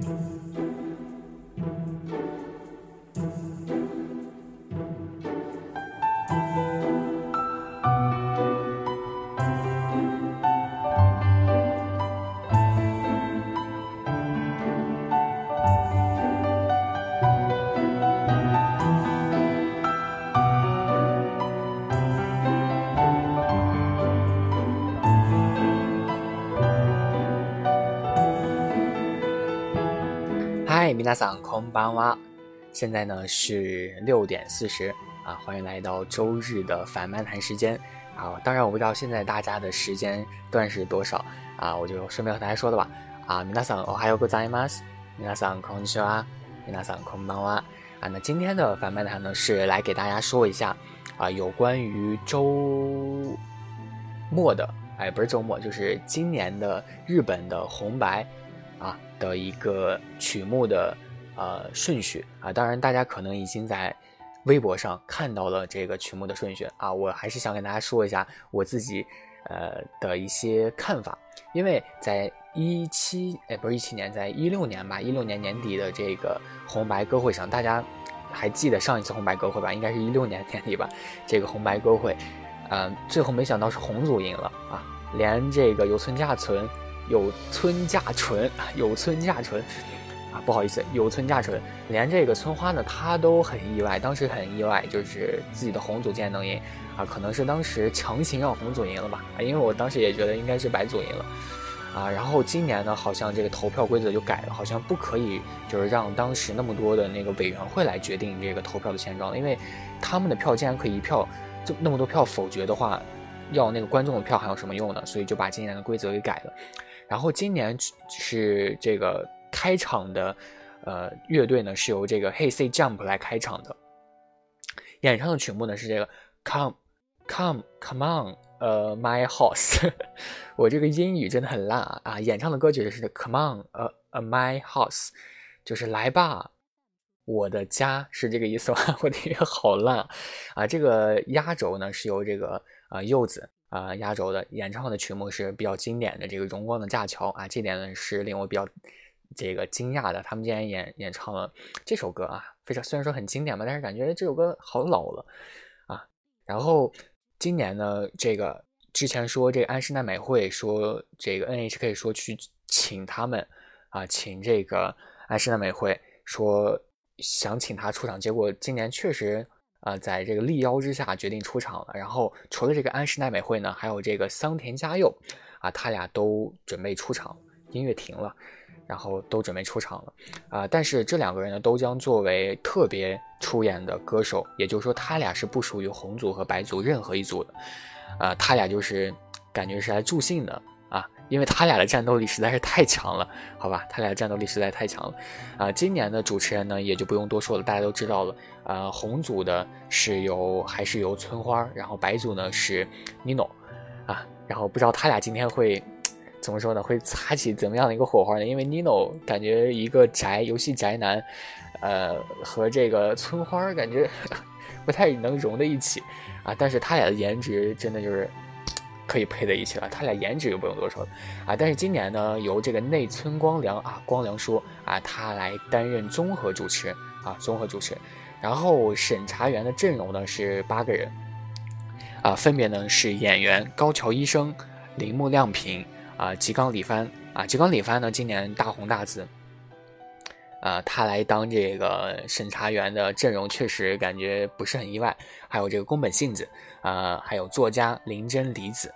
Música 嗨，米娜桑空班哇！现在呢是六点四十啊，欢迎来到周日的反漫谈时间啊。当然我不知道现在大家的时间段是多少啊，我就顺便和大家说的吧啊。米娜桑我，还有个在吗？米娜桑空气啊，米娜桑空班哇啊。那今天的反漫谈呢是来给大家说一下啊，有关于周末的，哎，不是周末，就是今年的日本的红白。啊的一个曲目的呃顺序啊，当然大家可能已经在微博上看到了这个曲目的顺序啊，我还是想跟大家说一下我自己呃的一些看法，因为在一七哎不是一七年，在一六年吧，一六年年底的这个红白歌会上，大家还记得上一次红白歌会吧？应该是一六年年底吧，这个红白歌会，嗯，最后没想到是红组赢了啊，连这个有村架纯。有村架纯，有村架纯啊，不好意思，有村架纯，连这个村花呢，他都很意外，当时很意外，就是自己的红组竟然能赢啊，可能是当时强行让红组赢了吧，因为我当时也觉得应该是白组赢了啊，然后今年呢，好像这个投票规则就改了，好像不可以就是让当时那么多的那个委员会来决定这个投票的现状了，因为他们的票竟然可以一票就那么多票否决的话，要那个观众的票还有什么用呢？所以就把今年的规则给改了。然后今年是这个开场的，呃，乐队呢是由这个 Hey Say Jump 来开场的，演唱的曲目呢是这个 Come Come Come On，呃，My House，我这个英语真的很烂啊啊！演唱的歌曲是 Come On，呃呃，My House，就是来吧，我的家是这个意思吧？我的英语好烂啊！这个压轴呢是由这个啊柚子。啊，压轴的演唱的曲目是比较经典的这个《荣光的架桥》啊，这点呢是令我比较这个惊讶的。他们竟然演演唱了这首歌啊，非常虽然说很经典吧，但是感觉这首歌好老了啊。然后今年呢，这个之前说这个安室奈美惠说这个 NHK 说去请他们啊，请这个安室奈美惠说想请他出场，结果今年确实。啊，在这个力邀之下决定出场了。然后除了这个安室奈美惠呢，还有这个桑田佳佑，啊，他俩都准备出场。音乐停了，然后都准备出场了。啊，但是这两个人呢，都将作为特别出演的歌手，也就是说，他俩是不属于红组和白组任何一组的。啊，他俩就是感觉是来助兴的。因为他俩的战斗力实在是太强了，好吧，他俩的战斗力实在太强了，啊，今年的主持人呢也就不用多说了，大家都知道了，呃，红组的是由还是由村花，然后白组呢是 Nino，啊，然后不知道他俩今天会怎么说呢，会擦起怎么样的一个火花呢？因为 Nino 感觉一个宅游戏宅男，呃，和这个村花感觉 不太能融在一起，啊，但是他俩的颜值真的就是。可以配在一起了，他俩颜值又不用多说了啊。但是今年呢，由这个内村光良啊，光良说啊，他来担任综合主持啊，综合主持。然后审查员的阵容呢是八个人啊，分别呢是演员高桥医生、铃木亮平啊、吉冈里帆啊。吉冈里帆呢今年大红大紫啊，他来当这个审查员的阵容确实感觉不是很意外。还有这个宫本信子。啊，还有作家林真离子，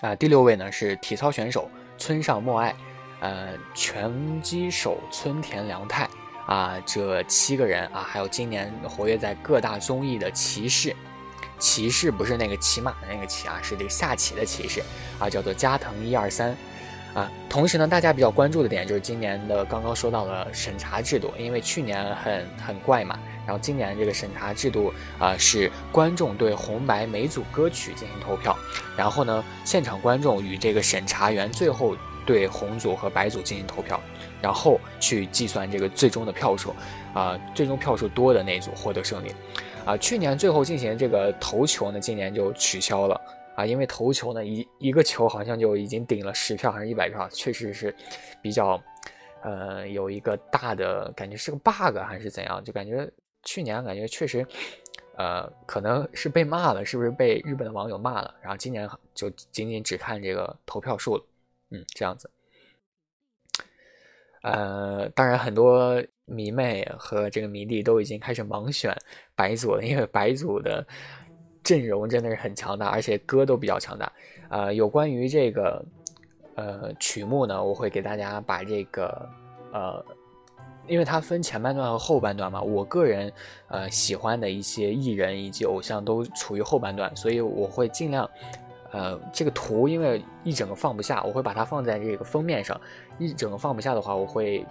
啊，第六位呢是体操选手村上默爱，呃，拳击手村田良太，啊，这七个人啊，还有今年活跃在各大综艺的骑士，骑士不是那个骑马的那个骑啊，是这个下棋的骑士，啊，叫做加藤一二三，啊，同时呢，大家比较关注的点就是今年的刚刚说到了审查制度，因为去年很很怪嘛。然后今年这个审查制度啊，是观众对红白每组歌曲进行投票，然后呢，现场观众与这个审查员最后对红组和白组进行投票，然后去计算这个最终的票数，啊，最终票数多的那组获得胜利。啊，去年最后进行这个投球呢，今年就取消了啊，因为投球呢一一个球好像就已经顶了十票还是一百票，确实是比较呃，有一个大的感觉是个 bug 还是怎样？就感觉去年感觉确实，呃，可能是被骂了，是不是被日本的网友骂了？然后今年就仅仅只看这个投票数了，嗯，这样子。呃，当然很多迷妹和这个迷弟都已经开始盲选白组了，因为白组的阵容真的是很强大，而且歌都比较强大。呃，有关于这个。呃，曲目呢，我会给大家把这个，呃，因为它分前半段和后半段嘛，我个人呃喜欢的一些艺人以及偶像都处于后半段，所以我会尽量，呃，这个图因为一整个放不下，我会把它放在这个封面上，一整个放不下的话，我会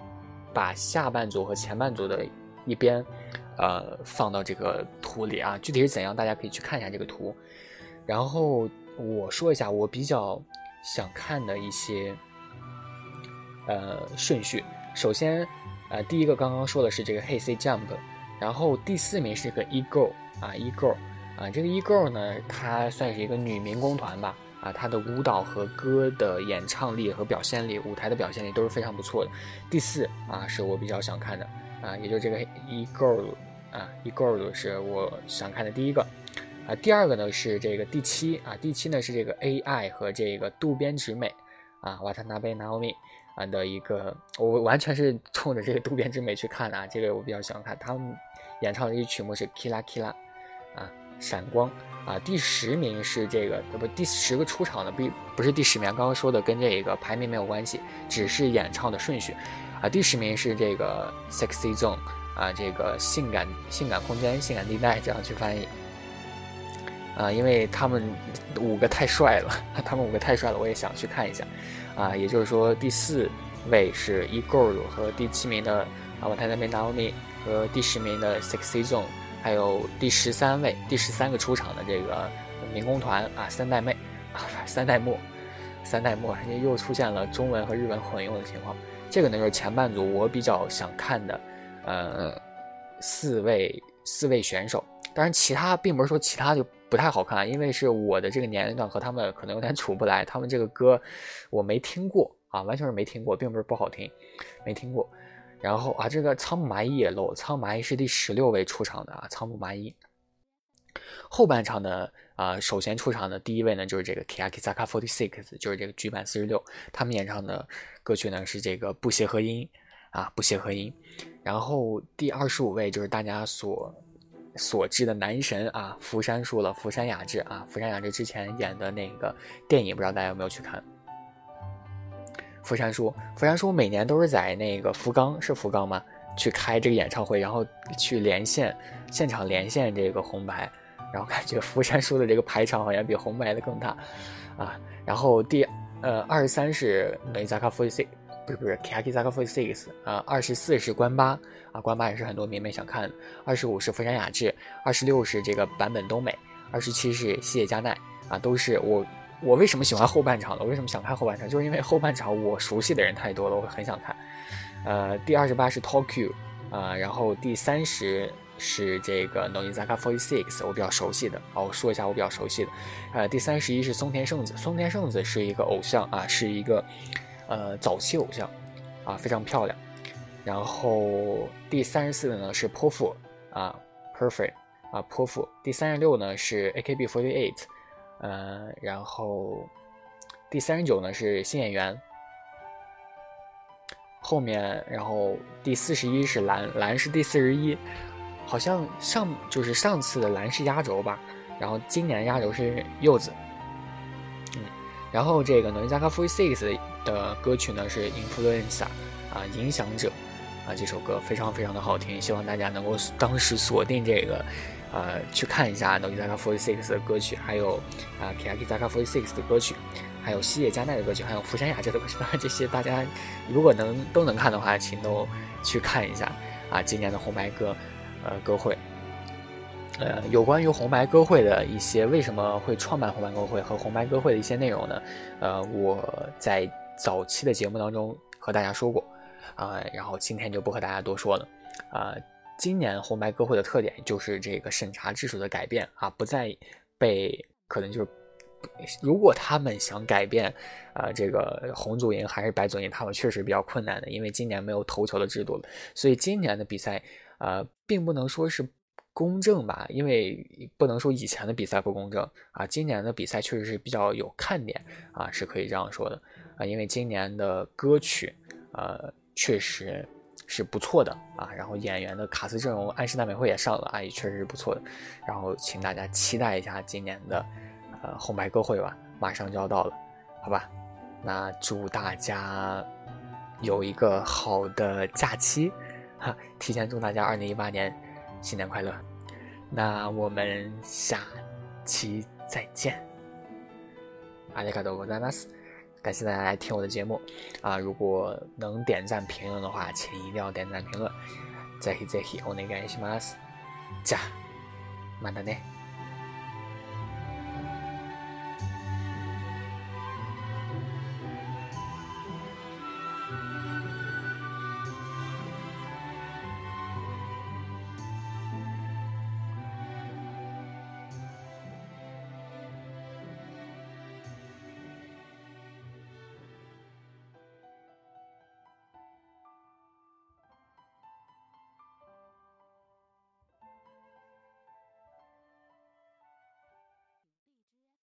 把下半组和前半组的一边，呃，放到这个图里啊，具体是怎样，大家可以去看一下这个图，然后我说一下我比较。想看的一些呃顺序，首先呃第一个刚刚说的是这个 Hey Say Jump，然后第四名是个 E Girl 啊 E Girl 啊这个 E Girl 呢，它算是一个女民工团吧啊，她的舞蹈和歌的演唱力和表现力，舞台的表现力都是非常不错的。第四啊是我比较想看的啊，也就这个 E Girl 啊 E Girl 是我想看的第一个。啊，第二个呢是这个第七啊，第七呢是这个 AI 和这个渡边直美啊，瓦塔纳贝 Naomi 啊的一个，我完全是冲着这个渡边直美去看的啊，这个我比较喜欢看，他们演唱的一曲目是 Kila Kila 啊，闪光啊，第十名是这个不第十个出场的不不是第十名，刚刚说的跟这个排名没有关系，只是演唱的顺序啊，第十名是这个 Sexy Zone 啊，这个性感性感空间性感地带这样去翻译。啊，因为他们五个太帅了，他们五个太帅了，我也想去看一下。啊，也就是说，第四位是 e g o r 和第七名的啊，我太太妹 Naomi 和第十名的 Sexy Zone，还有第十三位、第十三个出场的这个民工团啊，三代妹啊不，三代末，三代末，又出现了中文和日文混用的情况。这个呢，就是前半组我比较想看的，呃，四位四位选手。当然，其他并不是说其他就。不太好看，因为是我的这个年龄段和他们可能有点 处不来。他们这个歌我没听过啊，完全是没听过，并不是不好听，没听过。然后啊，这个仓木麻衣也漏，仓木麻衣是第十六位出场的啊，仓木麻衣。后半场呢，啊，首先出场的第一位呢就是这个 k i a k i z a k a Forty Six，就是这个局版四十六，他们演唱的歌曲呢是这个不协和音啊，不协和音。然后第二十五位就是大家所。所知的男神啊，福山叔了。福山雅治啊，福山雅治之前演的那个电影，不知道大家有没有去看？福山叔，福山叔每年都是在那个福冈，是福冈吗？去开这个演唱会，然后去连线现场连线这个红白，然后感觉福山叔的这个排场好像比红白的更大啊。然后第呃二十三是梅扎卡福西。不是不是，Kaki Zaka Forty Six 啊，二十四是关八啊，关八也是很多迷妹想看的。二十五是福山雅治，二十六是这个坂本冬美，二十七是西野加奈啊，都是我我为什么喜欢后半场呢？我为什么想看后半场？就是因为后半场我熟悉的人太多了，我很想看。呃，第二十八是 Tokyo 啊，然后第三十是这个 n o i z a k a Forty Six，我比较熟悉的。好，我说一下我比较熟悉的。呃，第三十一是松田圣子，松田圣子是一个偶像啊，是一个。呃，早期偶像，啊，非常漂亮。然后第三十四的呢是泼妇啊，Perfect 啊，泼妇。第三十六呢是 AKB48，呃，然后第三十九呢是新演员。后面，然后第四十一是蓝，蓝是第四十一，好像上就是上次的蓝是压轴吧，然后今年压轴是柚子。然后这个 Nozaka Forty Six。的歌曲呢是 Influenza 啊，影响者啊，这首歌非常非常的好听，希望大家能够当时锁定这个，呃，去看一下 Nozaka Forty Six 的歌曲，还有啊 k i a k i z a k a Forty Six 的歌曲，还有西野加奈的歌曲，还有福山雅治的歌曲，当 然这些大家如果能都能看的话，请都去看一下啊，今年的红白歌呃歌会。呃，有关于红白歌会的一些为什么会创办红白歌会和红白歌会的一些内容呢？呃，我在早期的节目当中和大家说过，啊，然后今天就不和大家多说了。啊，今年红白歌会的特点就是这个审查制度的改变啊，不再被可能就是如果他们想改变，呃，这个红组赢还是白组赢，他们确实比较困难的，因为今年没有投球的制度了，所以今年的比赛，呃，并不能说是公正吧，因为不能说以前的比赛不公正啊，今年的比赛确实是比较有看点啊，是可以这样说的啊，因为今年的歌曲，呃，确实是不错的啊，然后演员的卡斯阵容，安室奈美惠也上了啊，也确实是不错的，然后请大家期待一下今年的。呃，红白歌会吧，马上就要到了，好吧？那祝大家有一个好的假期，哈！提前祝大家二零一八年新年快乐。那我们下期再见。阿里卡多ございます。感谢大家来听我的节目啊！如果能点赞评论的话，请一定要点赞评论。ぜひぜひお願いします。じゃ、またね。